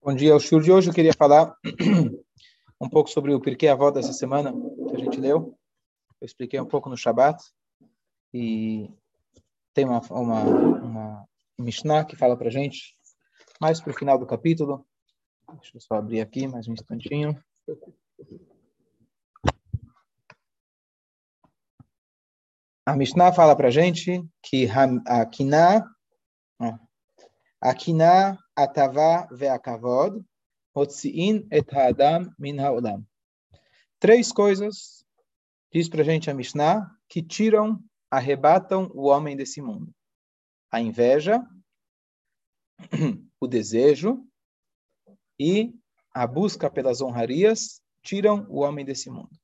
Bom dia, o show de hoje eu queria falar um pouco sobre o porquê avó dessa semana que a gente leu. Eu expliquei um pouco no Shabat e tem uma, uma, uma Mishnah que fala para gente mais para o final do capítulo. Deixa eu só abrir aqui mais um instantinho. A Mishnah fala para gente que a Kiná, a Kiná atava ve'akavod, motzi'in et ha'adam min ha'olam. Três coisas, diz para gente a Mishnah, que tiram, arrebatam o homem desse mundo. A inveja, o desejo e a busca pelas honrarias tiram o homem desse mundo.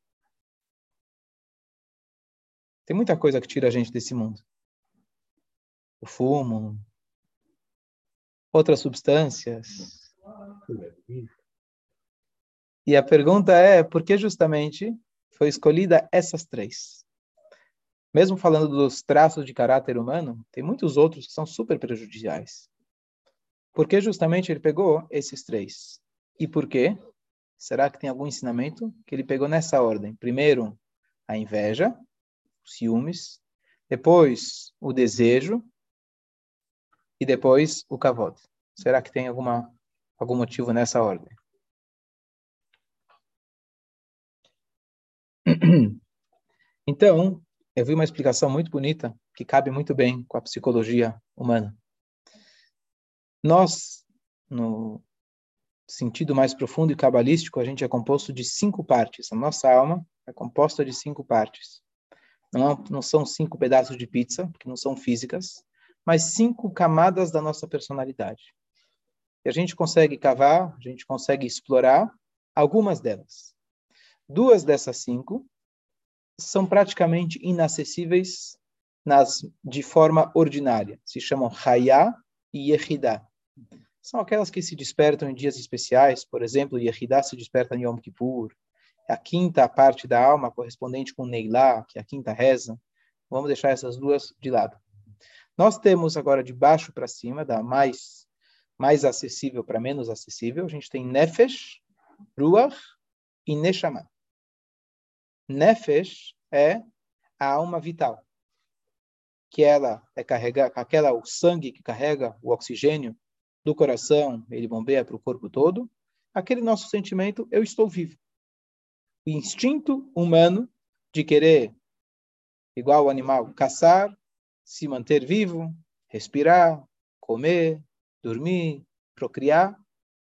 Tem muita coisa que tira a gente desse mundo. O fumo, outras substâncias. E a pergunta é, por que justamente foi escolhida essas três? Mesmo falando dos traços de caráter humano, tem muitos outros que são super prejudiciais. Por que justamente ele pegou esses três? E por quê? Será que tem algum ensinamento que ele pegou nessa ordem? Primeiro, a inveja, os ciúmes, depois o desejo e depois o kavod. Será que tem alguma, algum motivo nessa ordem? Então, eu vi uma explicação muito bonita que cabe muito bem com a psicologia humana. Nós, no sentido mais profundo e cabalístico, a gente é composto de cinco partes. A nossa alma é composta de cinco partes. Não, não são cinco pedaços de pizza, que não são físicas, mas cinco camadas da nossa personalidade. E a gente consegue cavar, a gente consegue explorar algumas delas. Duas dessas cinco são praticamente inacessíveis nas, de forma ordinária. Se chamam Hayá e Yehidá. São aquelas que se despertam em dias especiais, por exemplo, Yehidá se desperta em Yom Kippur. A quinta parte da alma correspondente com Neilá, que é a quinta reza. Vamos deixar essas duas de lado. Nós temos agora de baixo para cima, da mais mais acessível para menos acessível, a gente tem Nefesh, Ruach e Neshama. Nefesh é a alma vital, que ela é carregar, aquela o sangue que carrega o oxigênio do coração, ele bombeia para o corpo todo. Aquele nosso sentimento, eu estou vivo. O instinto humano de querer, igual o animal, caçar, se manter vivo, respirar, comer, dormir, procriar,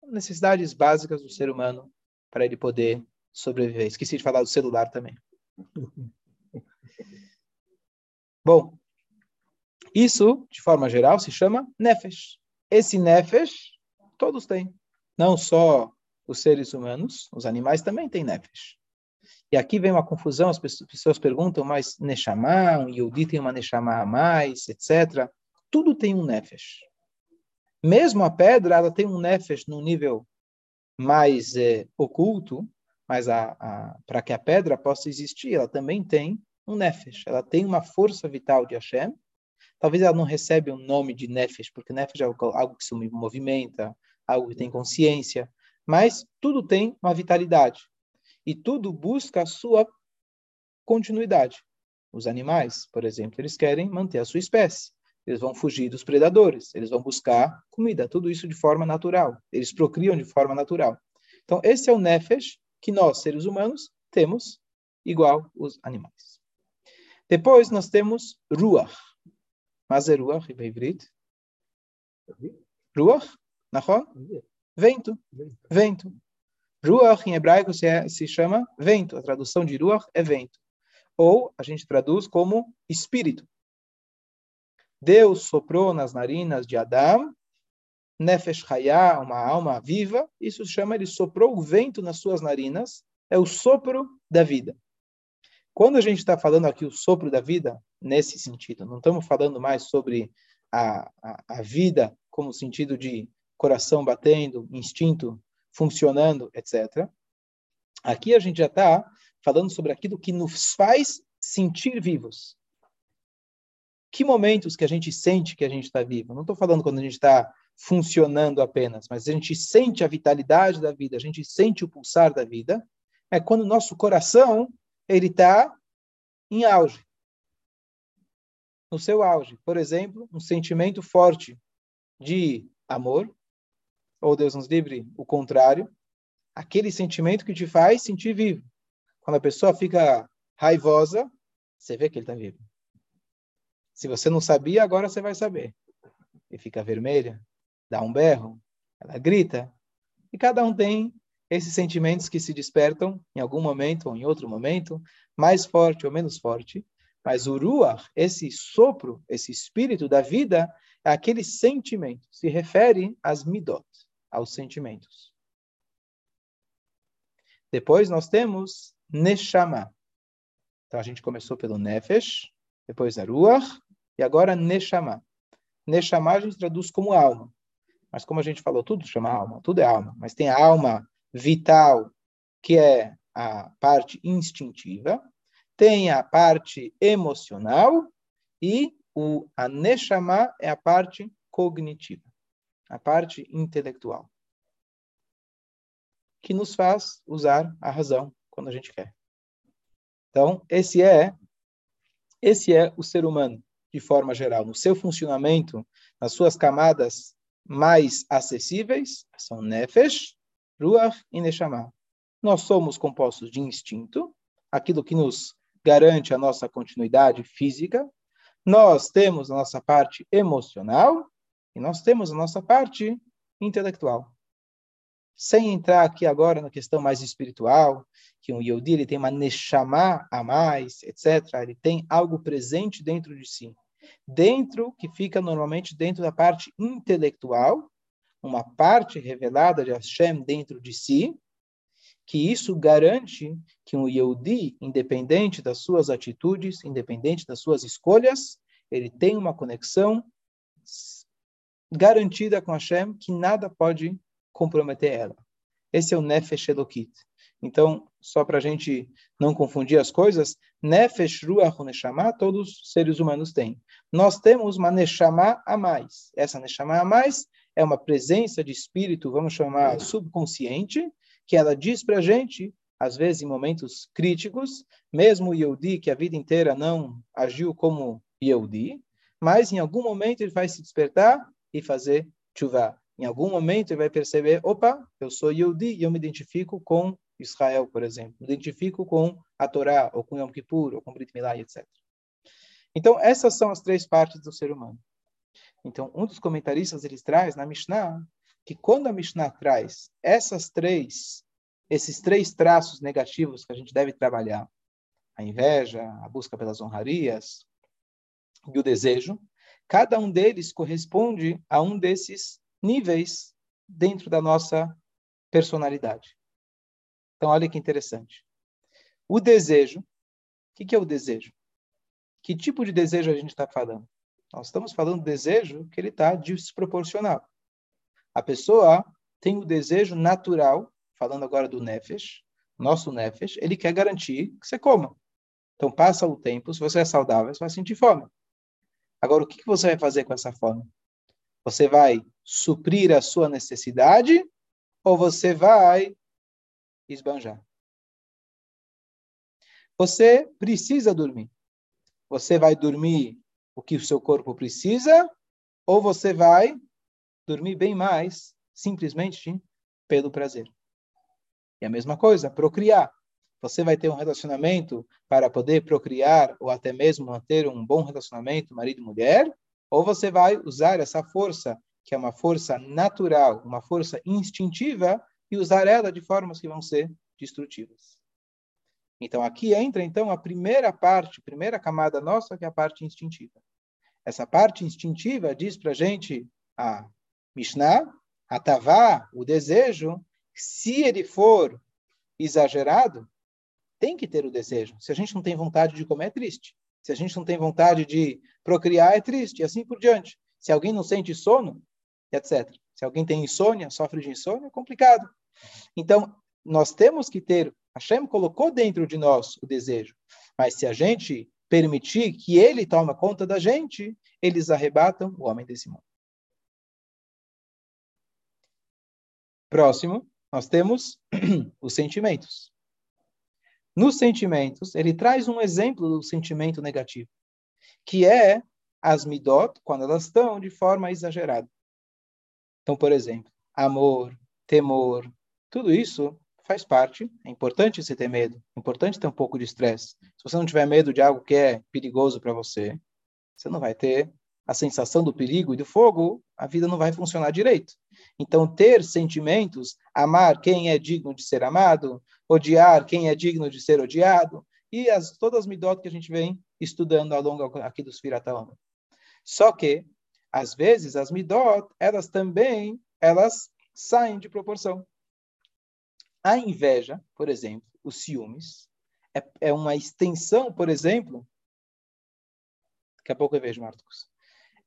necessidades básicas do ser humano para ele poder sobreviver. Esqueci de falar do celular também. Bom, isso, de forma geral, se chama nefesh. Esse nefesh, todos têm. Não só os seres humanos, os animais também têm nefesh. E aqui vem uma confusão, as pessoas perguntam, mas Neshama, um Yehudi tem uma Neshama a mais, etc. Tudo tem um Nefesh. Mesmo a pedra, ela tem um nefesh no nível mais é, oculto, mas para que a pedra possa existir, ela também tem um nefesh. Ela tem uma força vital de Hashem. Talvez ela não recebe o nome de nefesh, porque nefesh é algo que se movimenta, algo que tem consciência, mas tudo tem uma vitalidade. E tudo busca a sua continuidade. Os animais, por exemplo, eles querem manter a sua espécie eles vão fugir dos predadores, eles vão buscar comida, tudo isso de forma natural. Eles procriam de forma natural. Então, esse é o nefesh que nós, seres humanos, temos igual os animais. Depois nós temos ruach. Mas é ruach em hebreu? Ruach? Nachon? Vento. Vento. Ruach em hebraico se, é, se chama vento. A tradução de ruach é vento. Ou a gente traduz como espírito. Deus soprou nas narinas de Adão, Nefesh Hayah, uma alma viva, isso se chama, ele soprou o vento nas suas narinas, é o sopro da vida. Quando a gente está falando aqui o sopro da vida, nesse sentido, não estamos falando mais sobre a, a, a vida como sentido de coração batendo, instinto funcionando, etc. Aqui a gente já está falando sobre aquilo que nos faz sentir vivos que momentos que a gente sente que a gente está vivo. Não estou falando quando a gente está funcionando apenas, mas a gente sente a vitalidade da vida, a gente sente o pulsar da vida, é quando o nosso coração ele está em auge. No seu auge. Por exemplo, um sentimento forte de amor, ou Deus nos livre, o contrário, aquele sentimento que te faz sentir vivo. Quando a pessoa fica raivosa, você vê que ele está vivo. Se você não sabia, agora você vai saber. E fica vermelha, dá um berro, ela grita. E cada um tem esses sentimentos que se despertam em algum momento ou em outro momento, mais forte ou menos forte. Mas o ruach, esse sopro, esse espírito da vida, é aquele sentimento. Se refere às midot, aos sentimentos. Depois nós temos neshama. Então a gente começou pelo nefesh, depois a ruach, e agora neshama. Neshama a gente traduz como alma. Mas como a gente falou, tudo chama alma, tudo é alma. Mas tem a alma vital, que é a parte instintiva, tem a parte emocional e o aneshama é a parte cognitiva, a parte intelectual, que nos faz usar a razão quando a gente quer. Então, esse é esse é o ser humano de forma geral, no seu funcionamento, nas suas camadas mais acessíveis, são nefesh, ruach e neshama. Nós somos compostos de instinto, aquilo que nos garante a nossa continuidade física. Nós temos a nossa parte emocional e nós temos a nossa parte intelectual. Sem entrar aqui agora na questão mais espiritual, que um Yehudi ele tem uma neshama a mais, etc. Ele tem algo presente dentro de si. Dentro, que fica normalmente dentro da parte intelectual, uma parte revelada de Hashem dentro de si, que isso garante que um Yehudi, independente das suas atitudes, independente das suas escolhas, ele tem uma conexão garantida com Hashem, que nada pode comprometer ela. Esse é o Nefesh Elokit. Então, só para a gente não confundir as coisas, Nefesh Ruach Neshama, todos os seres humanos têm. Nós temos uma Neshama a mais. Essa Neshama a mais é uma presença de espírito, vamos chamar subconsciente, que ela diz para a gente, às vezes em momentos críticos, mesmo o Yehudi, que a vida inteira não agiu como Yehudi, mas em algum momento ele vai se despertar e fazer chuva. Em algum momento ele vai perceber, opa, eu sou Yehudi e eu me identifico com Israel, por exemplo. Me identifico com a Torá, ou com Yom Kippur, ou com Brit Milá, etc. Então, essas são as três partes do ser humano. Então, um dos comentaristas ele traz na Mishnah que quando a Mishnah traz essas três, esses três traços negativos que a gente deve trabalhar, a inveja, a busca pelas honrarias e o desejo, cada um deles corresponde a um desses níveis dentro da nossa personalidade. Então, olha que interessante. O desejo, o que, que é o desejo? Que tipo de desejo a gente está falando? Nós estamos falando do desejo que ele está desproporcional. A pessoa tem o desejo natural, falando agora do nefesh, nosso nefesh, ele quer garantir que você coma. Então, passa o tempo, se você é saudável, você vai sentir fome. Agora, o que você vai fazer com essa fome? Você vai suprir a sua necessidade ou você vai esbanjar? Você precisa dormir. Você vai dormir o que o seu corpo precisa, ou você vai dormir bem mais, simplesmente pelo prazer. E a mesma coisa, procriar. Você vai ter um relacionamento para poder procriar, ou até mesmo manter um bom relacionamento marido e mulher, ou você vai usar essa força, que é uma força natural, uma força instintiva, e usar ela de formas que vão ser destrutivas. Então, aqui entra, então, a primeira parte, primeira camada nossa, que é a parte instintiva. Essa parte instintiva diz para gente, a Mishnah, a Tavá, o desejo, se ele for exagerado, tem que ter o desejo. Se a gente não tem vontade de comer, é triste. Se a gente não tem vontade de procriar, é triste, e assim por diante. Se alguém não sente sono, etc. Se alguém tem insônia, sofre de insônia, é complicado. Então, nós temos que ter Hashem colocou dentro de nós o desejo. Mas se a gente permitir que ele tome conta da gente, eles arrebatam o homem desse mundo. Próximo, nós temos os sentimentos. Nos sentimentos, ele traz um exemplo do sentimento negativo, que é as midot, quando elas estão de forma exagerada. Então, por exemplo, amor, temor, tudo isso faz parte. É importante você ter medo, é importante ter um pouco de estresse. Se você não tiver medo de algo que é perigoso para você, você não vai ter a sensação do perigo e do fogo, a vida não vai funcionar direito. Então, ter sentimentos, amar quem é digno de ser amado, odiar quem é digno de ser odiado, e as, todas as midot que a gente vem estudando ao longo aqui dos Firataoma. Só que, às vezes, as midot, elas também, elas saem de proporção. A inveja, por exemplo, os ciúmes, é, é uma extensão, por exemplo, daqui a pouco eu vejo, Marcos,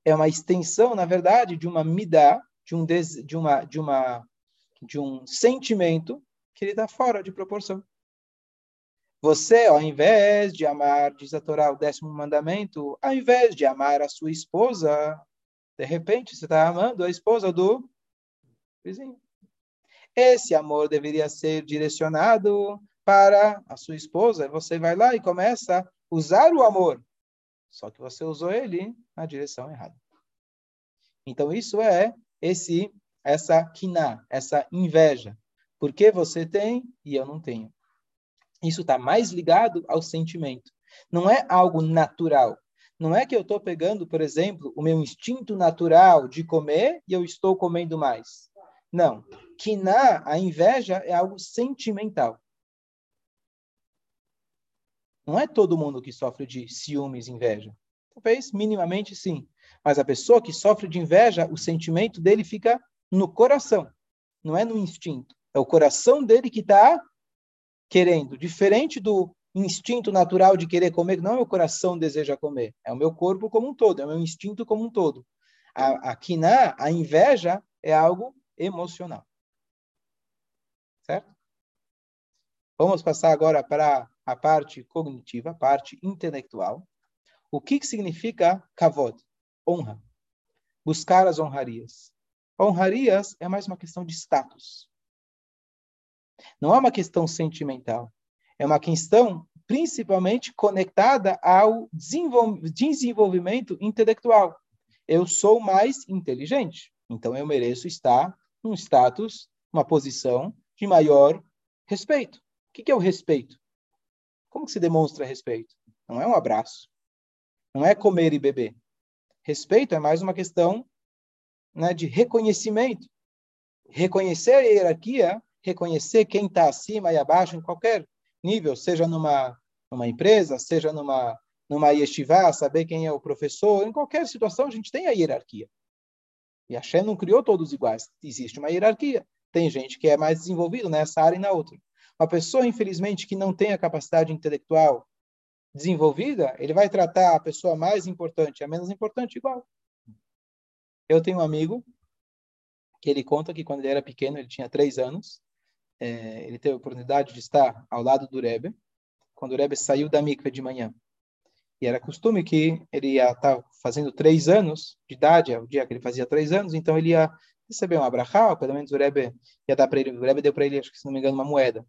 é uma extensão, na verdade, de uma midá, de um, des, de uma, de uma, de um sentimento que ele está fora de proporção. Você, ao invés de amar, diz a Torá, o décimo mandamento, ao invés de amar a sua esposa, de repente você está amando a esposa do vizinho. Esse amor deveria ser direcionado para a sua esposa. Você vai lá e começa a usar o amor. Só que você usou ele na direção errada. Então isso é esse essa quina, essa inveja. Porque você tem e eu não tenho. Isso está mais ligado ao sentimento. Não é algo natural. Não é que eu estou pegando, por exemplo, o meu instinto natural de comer e eu estou comendo mais. Não. Kiná, a inveja, é algo sentimental. Não é todo mundo que sofre de ciúmes, inveja. Talvez minimamente sim. Mas a pessoa que sofre de inveja, o sentimento dele fica no coração, não é no instinto. É o coração dele que está querendo. Diferente do instinto natural de querer comer, não é o coração deseja comer, é o meu corpo como um todo, é o meu instinto como um todo. A, a kiná, a inveja, é algo emocional. Certo? Vamos passar agora para a parte cognitiva, a parte intelectual. O que, que significa kavod? Honra. Buscar as honrarias. Honrarias é mais uma questão de status. Não é uma questão sentimental. É uma questão principalmente conectada ao desenvolvimento intelectual. Eu sou mais inteligente, então eu mereço estar num status, uma posição de maior respeito. O que é o respeito? Como se demonstra respeito? Não é um abraço, não é comer e beber. Respeito é mais uma questão né, de reconhecimento. Reconhecer a hierarquia, reconhecer quem está acima e abaixo em qualquer nível, seja numa, numa empresa, seja numa, numa yeshiva, saber quem é o professor, em qualquer situação a gente tem a hierarquia. E a Shem não criou todos iguais. Existe uma hierarquia. Tem gente que é mais desenvolvido nessa área e na outra. Uma pessoa, infelizmente, que não tem a capacidade intelectual desenvolvida, ele vai tratar a pessoa mais importante e a menos importante igual. Eu tenho um amigo que ele conta que quando ele era pequeno, ele tinha três anos, é, ele teve a oportunidade de estar ao lado do Rebbe, quando o Rebbe saiu da mikve de manhã. E era costume que ele ia estar fazendo três anos de idade, é o dia que ele fazia três anos, então ele ia receber um abrahá, pelo menos o Rebbe ia dar para ele, o Rebbe deu para ele, acho que se não me engano, uma moeda.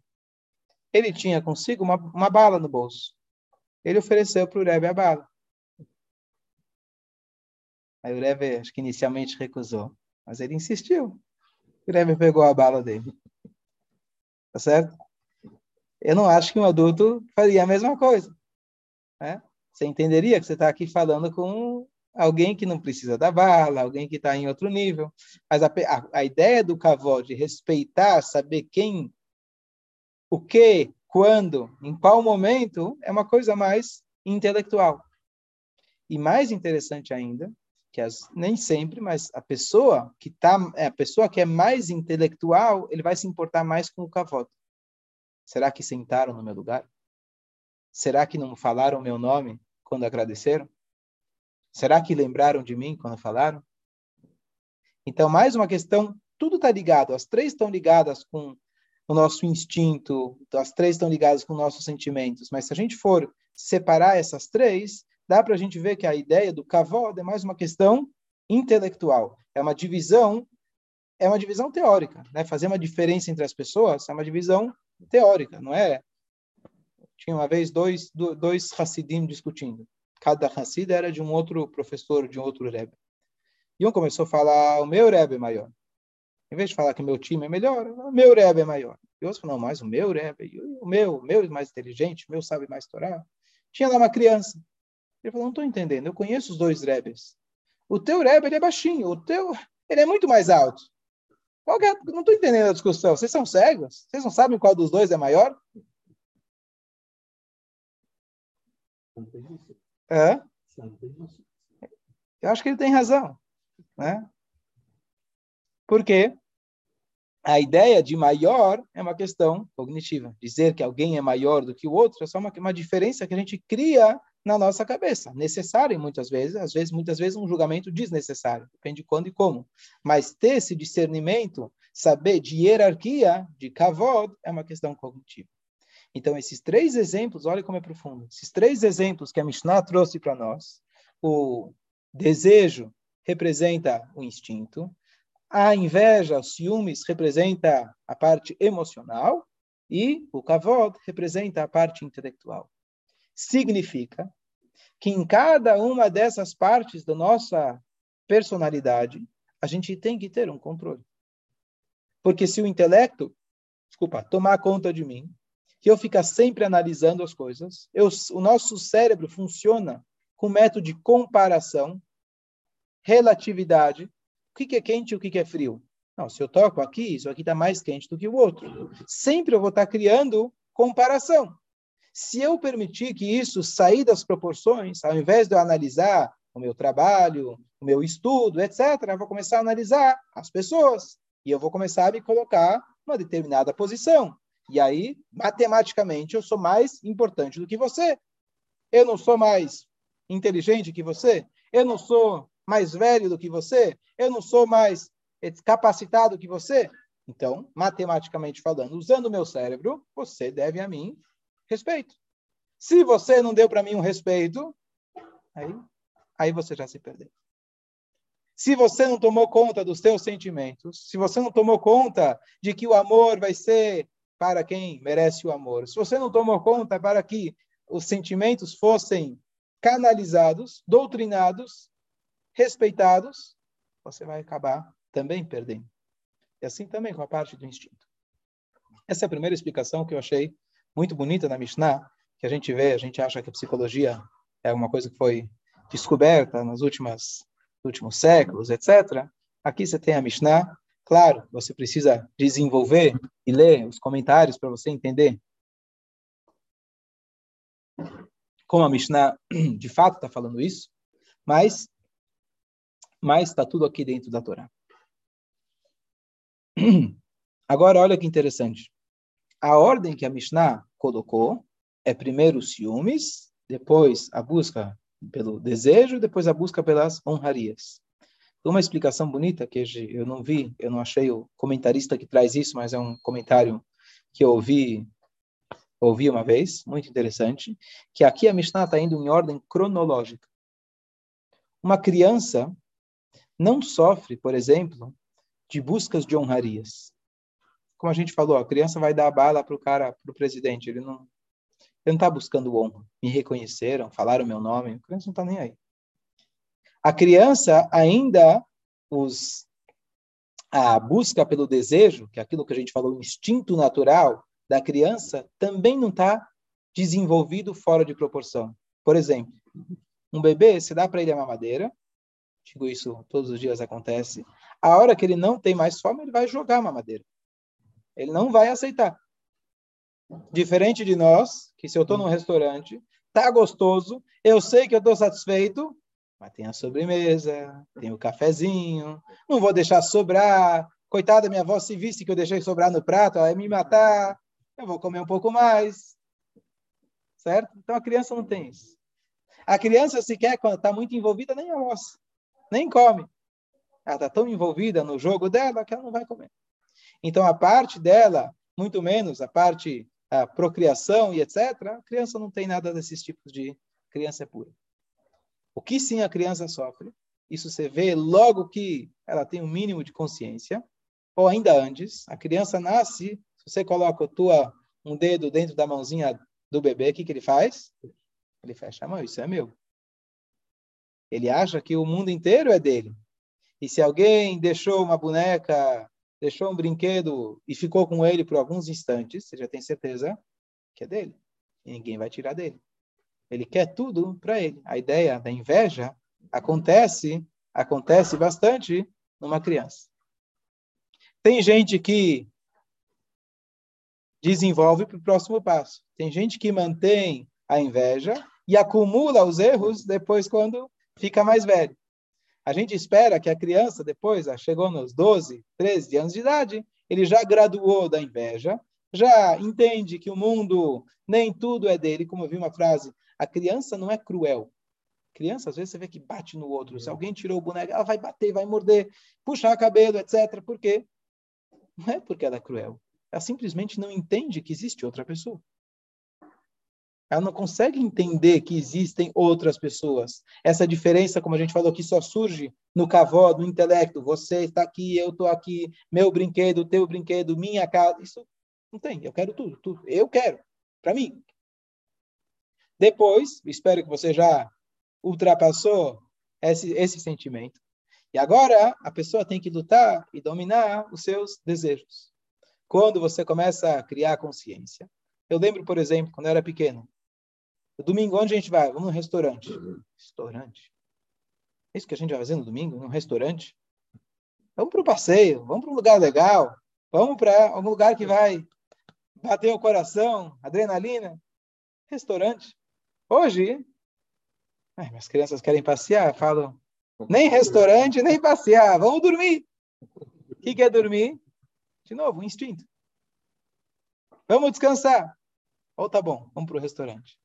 Ele tinha consigo uma, uma bala no bolso. Ele ofereceu para o Rebbe a bala. Aí o Rebbe, acho que inicialmente recusou, mas ele insistiu. O Rebbe pegou a bala dele. Tá certo? Eu não acho que um adulto faria a mesma coisa. Né? Você entenderia que você está aqui falando com alguém que não precisa da bala, alguém que está em outro nível. Mas a, a, a ideia do cavó de respeitar, saber quem, o que, quando, em qual momento, é uma coisa mais intelectual. E mais interessante ainda, que as, nem sempre, mas a pessoa que tá, é a pessoa que é mais intelectual, ele vai se importar mais com o cavoto. Será que sentaram no meu lugar? Será que não falaram meu nome quando agradeceram? Será que lembraram de mim quando falaram? Então, mais uma questão, tudo está ligado, as três estão ligadas com o nosso instinto, as três estão ligadas com nossos sentimentos. Mas se a gente for separar essas três, dá para a gente ver que a ideia do kavod é mais uma questão intelectual. É uma divisão é uma divisão teórica, né? Fazer uma diferença entre as pessoas é uma divisão teórica, não é? Tinha uma vez dois dois Hassidim discutindo. Cada Hassid era de um outro professor, de um outro Rebbe. E um começou a falar, o meu Rebbe maior. Em vez de falar que meu time é melhor, o meu Rebbe é maior. E outros falam, não, mas o meu Rebbe, o meu, o meu é mais inteligente, o meu sabe mais Torá. Tinha lá uma criança. Ele falou, não estou entendendo, eu conheço os dois Rebbes. O teu Rebbe, ele é baixinho, o teu, ele é muito mais alto. Qual é? Não estou entendendo a discussão. Vocês são cegos? Vocês não sabem qual dos dois é maior? É? Eu acho que ele tem razão. Né? Por quê? A ideia de maior é uma questão cognitiva. Dizer que alguém é maior do que o outro é só uma, uma diferença que a gente cria na nossa cabeça. Necessário muitas vezes, às vezes, muitas vezes um julgamento desnecessário, depende de quando e como. Mas ter esse discernimento, saber de hierarquia, de kavod, é uma questão cognitiva. Então, esses três exemplos, olha como é profundo. Esses três exemplos que a Mishnah trouxe para nós, o desejo representa o instinto, a inveja, os ciúmes representa a parte emocional e o kavod representa a parte intelectual significa que em cada uma dessas partes da nossa personalidade, a gente tem que ter um controle. Porque se o intelecto, desculpa, tomar conta de mim, que eu ficar sempre analisando as coisas, eu, o nosso cérebro funciona com método de comparação, relatividade, que, que é quente e o que, que é frio. Não, se eu toco aqui, isso aqui está mais quente do que o outro. Sempre eu vou estar tá criando comparação. Se eu permitir que isso sair das proporções, ao invés de eu analisar o meu trabalho, o meu estudo, etc., eu vou começar a analisar as pessoas e eu vou começar a me colocar numa determinada posição. E aí, matematicamente, eu sou mais importante do que você. Eu não sou mais inteligente que você. Eu não sou mais velho do que você. Eu não sou mais capacitado que você. Então, matematicamente falando, usando o meu cérebro, você deve a mim respeito. Se você não deu para mim um respeito, aí, aí você já se perdeu. Se você não tomou conta dos seus sentimentos, se você não tomou conta de que o amor vai ser para quem merece o amor, se você não tomou conta para que os sentimentos fossem canalizados, doutrinados, respeitados, você vai acabar também perdendo. E assim também com a parte do instinto. Essa é a primeira explicação que eu achei muito bonita na Mishnah, que a gente vê, a gente acha que a psicologia é uma coisa que foi descoberta nos últimos, últimos séculos, etc. Aqui você tem a Mishnah. Claro, você precisa desenvolver e ler os comentários para você entender como a Mishnah de fato está falando isso, mas mas está tudo aqui dentro da Torá. Agora, olha que interessante a ordem que a Mishnah colocou é primeiro os ciúmes, depois a busca pelo desejo, depois a busca pelas honrarias. Uma explicação bonita que eu não vi, eu não achei o comentarista que traz isso, mas é um comentário que eu ouvi ouvi uma vez, muito interessante, que aqui a Mishnah está indo em ordem cronológica. Uma criança não sofre, por exemplo, de buscas de honrarias como a gente falou, a criança vai dar a bala para o cara, para o presidente. Ele não está buscando honra. Me reconheceram, falaram meu nome. A criança não está nem aí. A criança ainda os a busca pelo desejo, que é aquilo que a gente falou, o instinto natural da criança, também não está desenvolvido fora de proporção. Por exemplo, um bebê, se dá para ele a mamadeira, digo isso todos os dias acontece, a hora que ele não tem mais fome, ele vai jogar mamadeira. Ele não vai aceitar. Diferente de nós, que se eu estou num restaurante, tá gostoso, eu sei que eu estou satisfeito, mas tem a sobremesa, tem o cafezinho, não vou deixar sobrar. Coitada, minha avó se visse que eu deixei sobrar no prato, ela ia me matar, eu vou comer um pouco mais. Certo? Então a criança não tem isso. A criança sequer, quando está muito envolvida, nem almoça, nem come. Ela está tão envolvida no jogo dela que ela não vai comer. Então, a parte dela, muito menos a parte a procriação e etc., a criança não tem nada desses tipos de criança é pura. O que sim a criança sofre, isso você vê logo que ela tem um mínimo de consciência, ou ainda antes, a criança nasce, se você coloca tua, um dedo dentro da mãozinha do bebê, o que, que ele faz? Ele fecha a mão, isso é meu. Ele acha que o mundo inteiro é dele. E se alguém deixou uma boneca, deixou um brinquedo e ficou com ele por alguns instantes, você já tem certeza que é dele. E ninguém vai tirar dele. Ele quer tudo para ele. A ideia da inveja acontece, acontece bastante numa criança. Tem gente que desenvolve para o próximo passo. Tem gente que mantém a inveja e acumula os erros depois quando fica mais velho. A gente espera que a criança, depois, ah, chegou nos 12, 13 anos de idade, ele já graduou da inveja, já entende que o mundo nem tudo é dele, como eu vi uma frase, a criança não é cruel. Criança, às vezes, você vê que bate no outro. Se alguém tirou o boneco, ela vai bater, vai morder, puxar o cabelo, etc. Por quê? Não é porque ela é cruel. Ela simplesmente não entende que existe outra pessoa. Ela não consegue entender que existem outras pessoas. Essa diferença, como a gente falou, que só surge no cavó, no intelecto. Você está aqui, eu estou aqui, meu brinquedo, teu brinquedo, minha casa. Isso não tem. Eu quero tudo, tudo. Eu quero, para mim. Depois, espero que você já ultrapassou esse, esse sentimento. E agora a pessoa tem que lutar e dominar os seus desejos. Quando você começa a criar consciência. Eu lembro, por exemplo, quando eu era pequeno, domingo, onde a gente vai? Vamos num restaurante. Restaurante? É isso que a gente vai fazer no domingo? Num restaurante? Vamos para o passeio, vamos para um lugar legal, vamos para algum lugar que vai bater o coração, adrenalina. Restaurante. Hoje, ai, minhas crianças querem passear, falam, nem restaurante, nem passear, vamos dormir. O que, que é dormir? De novo, um instinto. Vamos descansar. Ou tá bom, vamos para o restaurante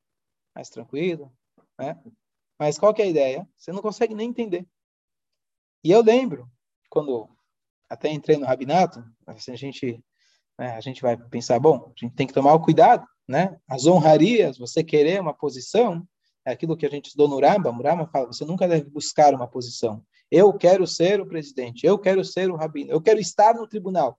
mais tranquilo, né? Mas qual que é a ideia? Você não consegue nem entender. E eu lembro, quando até entrei no rabinato, assim, a gente, né, a gente vai pensar, bom, a gente tem que tomar o cuidado, né? As honrarias, você querer uma posição, é aquilo que a gente estudou no Ramba, o Ramba fala, você nunca deve buscar uma posição. Eu quero ser o presidente, eu quero ser o rabino, eu quero estar no tribunal.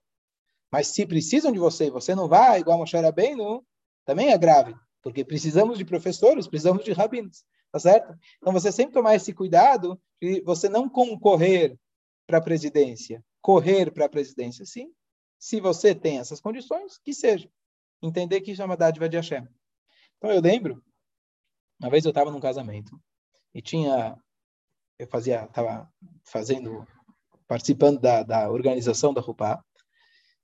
Mas se precisam de você você não vai, igual Moshe Rabbeinu, também é grave porque precisamos de professores, precisamos de rabinos, tá certo? Então você sempre tomar esse cuidado de você não concorrer para a presidência, correr para a presidência, sim. Se você tem essas condições, que seja. Entender que isso é uma dádiva de Hashem. Então eu lembro, uma vez eu estava num casamento e tinha, eu fazia, estava fazendo, participando da, da organização da Rupá,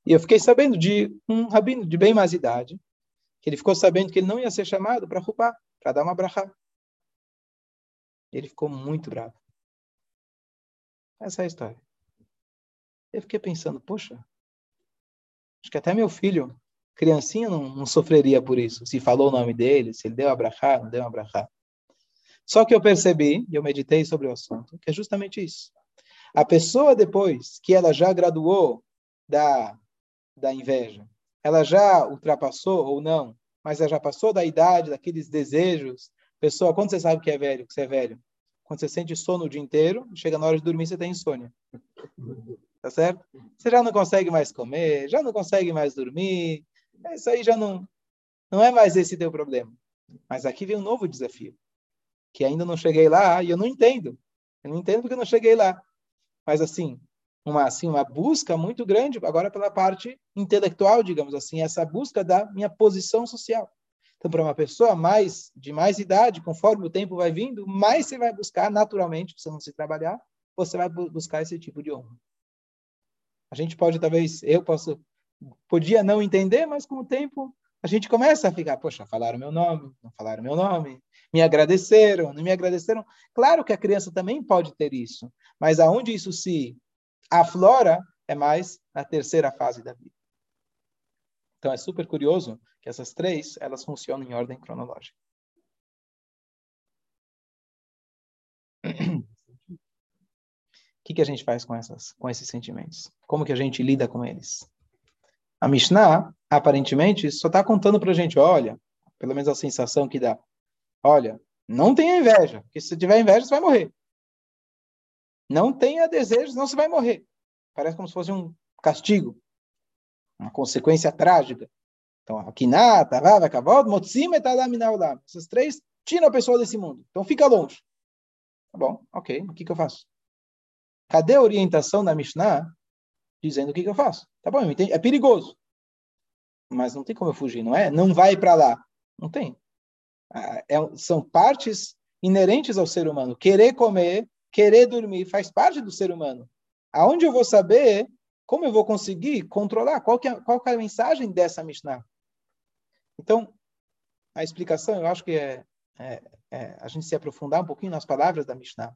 e eu fiquei sabendo de um rabino de bem mais idade, que ele ficou sabendo que ele não ia ser chamado para rupar, para dar uma brachá. Ele ficou muito bravo. Essa é a história. Eu fiquei pensando, poxa, acho que até meu filho, criancinha, não, não sofreria por isso. Se falou o nome dele, se ele deu a brachá, não deu a brachá. Só que eu percebi, e eu meditei sobre o assunto, que é justamente isso. A pessoa, depois que ela já graduou da, da inveja, ela já ultrapassou ou não, mas ela já passou da idade, daqueles desejos. Pessoa, quando você sabe que é velho, que você é velho? Quando você sente sono o dia inteiro, chega na hora de dormir, você tem insônia. Tá certo? Você já não consegue mais comer, já não consegue mais dormir. Isso aí já não, não é mais esse teu problema. Mas aqui vem um novo desafio, que ainda não cheguei lá e eu não entendo. Eu não entendo porque eu não cheguei lá. Mas assim, uma assim uma busca muito grande agora pela parte intelectual, digamos assim, essa busca da minha posição social. Então, para uma pessoa mais de mais idade, conforme o tempo vai vindo, mais você vai buscar naturalmente, se não se trabalhar, você vai buscar esse tipo de honra. A gente pode talvez, eu posso podia não entender, mas com o tempo a gente começa a ficar, poxa, falaram meu nome, não falaram meu nome, me agradeceram, não me agradeceram. Claro que a criança também pode ter isso, mas aonde isso se a flora é mais na terceira fase da vida. Então é super curioso que essas três, elas funcionam em ordem cronológica. O que, que a gente faz com, essas, com esses sentimentos? Como que a gente lida com eles? A Mishnah, aparentemente, só está contando para a gente, olha, pelo menos a sensação que dá, olha, não tenha inveja, porque se tiver inveja, você vai morrer. Não tenha desejos, não você vai morrer. Parece como se fosse um castigo, uma consequência trágica. Então, Akinat, Tavav, Kavod, Motzim et Adaminaulam. Essas três tiram a pessoa desse mundo. Então, fica longe. Tá bom, ok, o que, que eu faço? Cadê a orientação da Mishnah dizendo o que, que eu faço? Tá bom. É perigoso. Mas não tem como eu fugir, não é? Não vai para lá. Não tem. Ah, é, são partes inerentes ao ser humano. Querer comer, querer dormir, faz parte do ser humano. Aonde eu vou saber como eu vou conseguir controlar? Qual, que é, qual que é a mensagem dessa Mishnah? Então, a explicação, eu acho que é, é, é a gente se aprofundar um pouquinho nas palavras da Mishnah.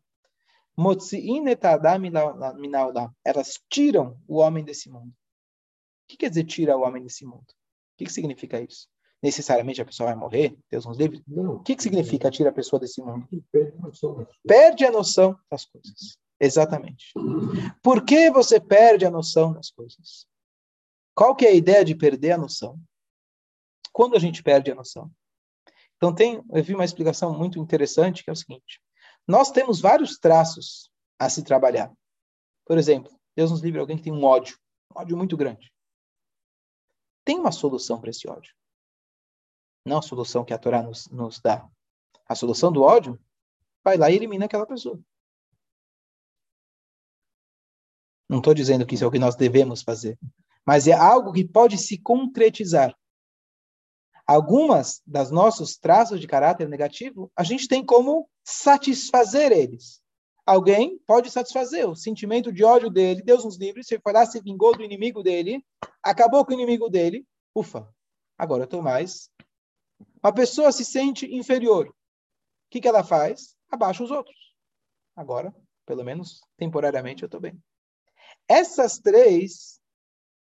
Elas tiram o homem desse mundo. O que quer dizer tira o homem desse mundo? O que, que significa isso? Necessariamente a pessoa vai morrer? Deus nos livre? Não. O que, que significa tira a pessoa desse mundo? Perde a noção das coisas. Exatamente. Por que você perde a noção das coisas? Qual que é a ideia de perder a noção? Quando a gente perde a noção? Então tem, eu vi uma explicação muito interessante que é o seguinte: nós temos vários traços a se trabalhar. Por exemplo, Deus nos livre alguém que tem um ódio, um ódio muito grande. Tem uma solução para esse ódio. Não a solução que a Torá nos, nos dá. A solução do ódio, vai lá e elimina aquela pessoa. Não estou dizendo que isso é o que nós devemos fazer, mas é algo que pode se concretizar. Algumas das nossos traços de caráter negativo, a gente tem como satisfazer eles. Alguém pode satisfazer o sentimento de ódio dele, Deus nos livre, se foi lá, se vingou do inimigo dele, acabou com o inimigo dele, ufa, agora eu estou mais. Uma pessoa se sente inferior. O que, que ela faz? Abaixa os outros. Agora, pelo menos temporariamente, eu estou bem. Essas três,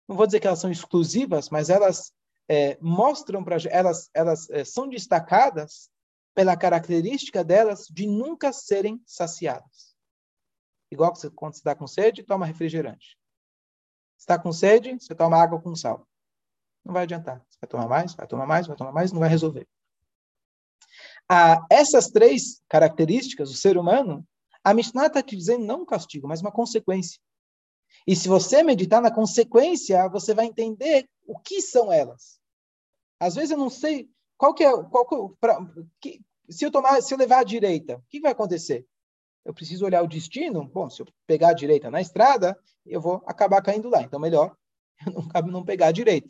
não vou dizer que elas são exclusivas, mas elas é, mostram para elas, elas é, são destacadas pela característica delas de nunca serem saciadas. Igual você, quando você está com sede, toma refrigerante. Está com sede, você toma água com sal. Não vai adiantar. Você vai tomar mais, vai tomar mais, vai tomar mais, não vai resolver. Ah, essas três características do ser humano, a Mishnah está te dizendo não um castigo, mas uma consequência. E se você meditar na consequência, você vai entender o que são elas. Às vezes eu não sei qual que é, qual que, pra, que, se eu tomar, se eu levar à direita, o que vai acontecer? Eu preciso olhar o destino. Bom, se eu pegar a direita na estrada, eu vou acabar caindo lá. Então, melhor eu não, não pegar a direita.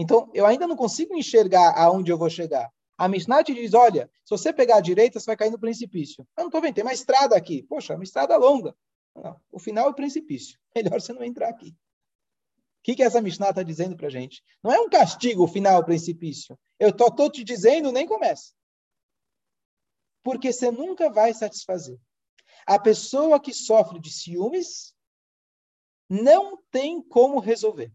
Então, eu ainda não consigo enxergar aonde eu vou chegar. A Mishnah te diz, olha, se você pegar a direita, você vai cair no precipício. Eu não estou vendo, tem uma estrada aqui. Poxa, uma estrada longa. Não, o final é o precipício. Melhor você não entrar aqui. O que, que essa Mishnah está dizendo para gente? Não é um castigo o final, o precipício. Eu estou te dizendo, nem começa. Porque você nunca vai satisfazer. A pessoa que sofre de ciúmes não tem como resolver.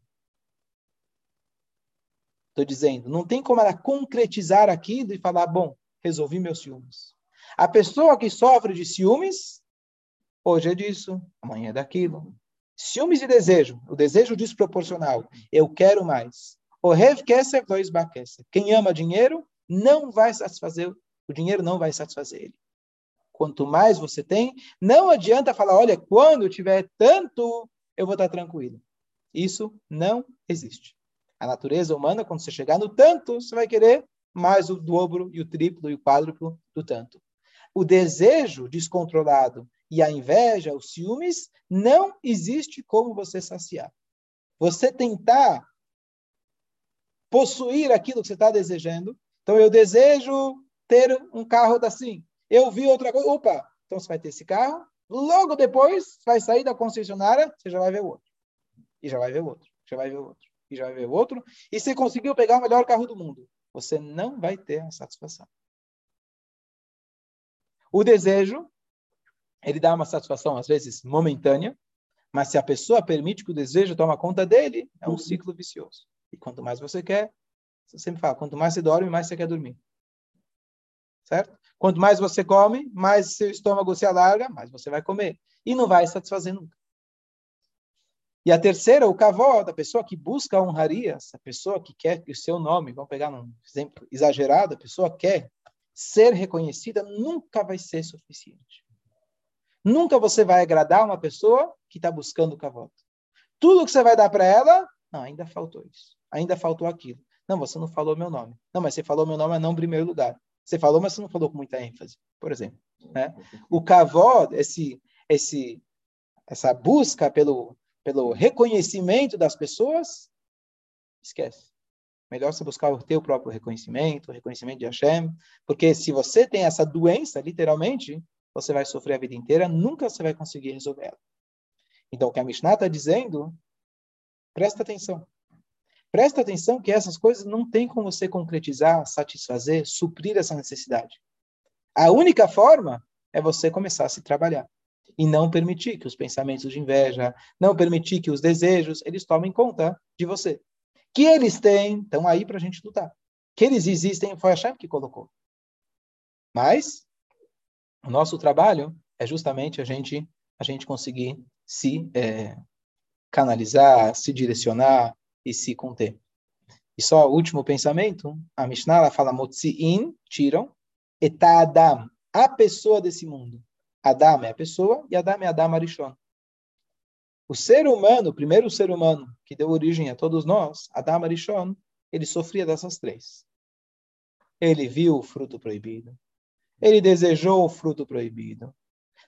Estou dizendo, não tem como ela concretizar aquilo e falar, bom, resolvi meus ciúmes. A pessoa que sofre de ciúmes Hoje é disso, amanhã é daquilo. Ciúmes e desejo, o desejo desproporcional. Eu quero mais. O rev kesef dois Quem ama dinheiro não vai satisfazer, o dinheiro não vai satisfazer ele. Quanto mais você tem, não adianta falar, olha, quando tiver tanto, eu vou estar tranquilo. Isso não existe. A natureza humana, quando você chegar no tanto, você vai querer mais o dobro e o triplo e o quádruplo do tanto. O desejo descontrolado e a inveja, os ciúmes, não existe como você saciar. Você tentar possuir aquilo que você está desejando. Então, eu desejo ter um carro assim. Eu vi outra coisa. Opa, então você vai ter esse carro. Logo depois, vai sair da concessionária, você já vai ver o outro. E já vai ver o outro. Já vai ver o outro. Já vai ver o outro. E você conseguiu pegar o melhor carro do mundo. Você não vai ter a satisfação. O desejo ele dá uma satisfação, às vezes, momentânea, mas se a pessoa permite que o desejo tome conta dele, é um ciclo vicioso. E quanto mais você quer, você sempre fala, quanto mais você dorme, mais você quer dormir. Certo? Quanto mais você come, mais seu estômago se alarga, mais você vai comer. E não vai satisfazer nunca. E a terceira, o cavó, da pessoa que busca a pessoa que quer que o seu nome, vamos pegar um exemplo exagerado, a pessoa quer ser reconhecida, nunca vai ser suficiente. Nunca você vai agradar uma pessoa que está buscando o cavalo. tudo que você vai dar para ela, não, ainda faltou isso, ainda faltou aquilo. Não, você não falou meu nome. Não, mas você falou meu nome, mas não em primeiro lugar. Você falou, mas você não falou com muita ênfase, por exemplo. Né? O kavod, esse, esse, essa busca pelo, pelo reconhecimento das pessoas, esquece. Melhor você buscar o teu próprio reconhecimento, o reconhecimento de Hashem, porque se você tem essa doença, literalmente, você vai sofrer a vida inteira, nunca você vai conseguir resolver ela. Então, o que a Mishnah está dizendo, presta atenção. Presta atenção que essas coisas não tem como você concretizar, satisfazer, suprir essa necessidade. A única forma é você começar a se trabalhar e não permitir que os pensamentos de inveja, não permitir que os desejos, eles tomem conta de você. Que eles têm, estão aí para a gente lutar. Que eles existem, foi a Hashem que colocou. Mas o nosso trabalho é justamente a gente a gente conseguir se é, canalizar, se direcionar, e se conter. E só o último pensamento, a Mishnah ela fala Motzi'in, tiram, eta Adam, a pessoa desse mundo. Adam é a pessoa e Adam é Adam Arishon. O ser humano, o primeiro ser humano que deu origem a todos nós, Adam Arishon, ele sofria dessas três. Ele viu o fruto proibido. Ele desejou o fruto proibido.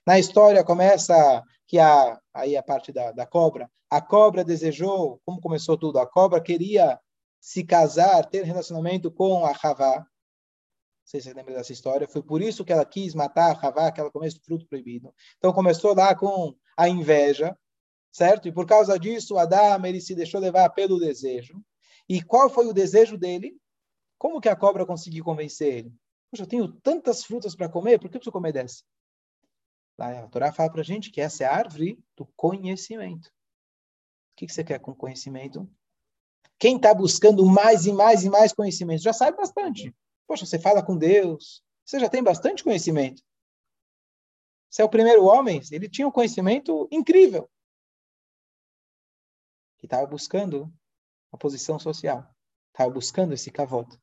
Na história começa que a, aí a parte da, da cobra, a cobra desejou, como começou tudo, a cobra queria se casar, ter relacionamento com a Havá. Sei se você lembra dessa história. Foi por isso que ela quis matar a Havá, que ela comeu o fruto proibido. Então começou lá com a inveja, certo? E por causa disso, Adão ele se deixou levar pelo desejo. E qual foi o desejo dele? Como que a cobra conseguiu convencer ele? Poxa, eu tenho tantas frutas para comer, por que eu preciso comer dessa? A Torá fala para gente que essa é a árvore do conhecimento. O que, você quer com conhecimento? Quem está buscando mais e mais e mais conhecimento já sabe bastante. Poxa, você fala com Deus, você já tem bastante conhecimento. Você é o primeiro homem, ele tinha um conhecimento incrível. Que estava buscando a posição social. Estava buscando esse cavoto.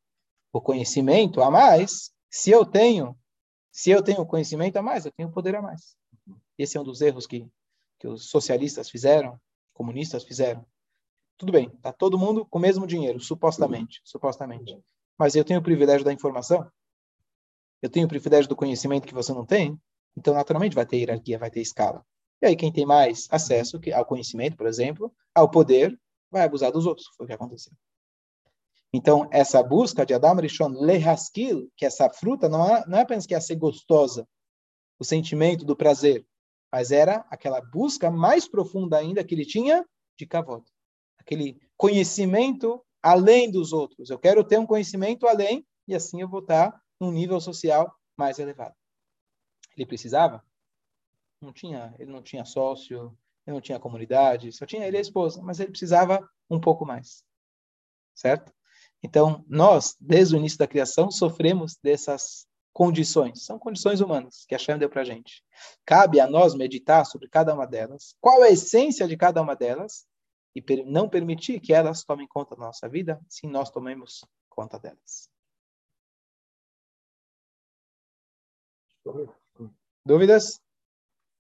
O conhecimento a mais, se eu tenho se eu tenho conhecimento a mais, eu tenho poder a mais. Esse é um dos erros que, que os socialistas fizeram, comunistas fizeram. Tudo bem, tá todo mundo com o mesmo dinheiro, supostamente, supostamente. Mas eu tenho o privilégio da informação, eu tenho o privilégio do conhecimento que você não tem, então naturalmente vai ter hierarquia, vai ter escala. E aí quem tem mais acesso ao conhecimento, por exemplo, ao poder, vai abusar dos outros. Foi o que aconteceu. Então, essa busca de Adam Rishon Lehaskil, que essa fruta não é, não é apenas que ia ser gostosa, o sentimento do prazer, mas era aquela busca mais profunda ainda que ele tinha de Kavod. Aquele conhecimento além dos outros. Eu quero ter um conhecimento além, e assim eu vou estar num nível social mais elevado. Ele precisava? Não tinha, ele não tinha sócio, ele não tinha comunidade, só tinha ele e a esposa, mas ele precisava um pouco mais. Certo? Então, nós, desde o início da criação, sofremos dessas condições. São condições humanas que a Shem deu para a gente. Cabe a nós meditar sobre cada uma delas, qual é a essência de cada uma delas, e não permitir que elas tomem conta da nossa vida, se nós tomemos conta delas. Dúvidas?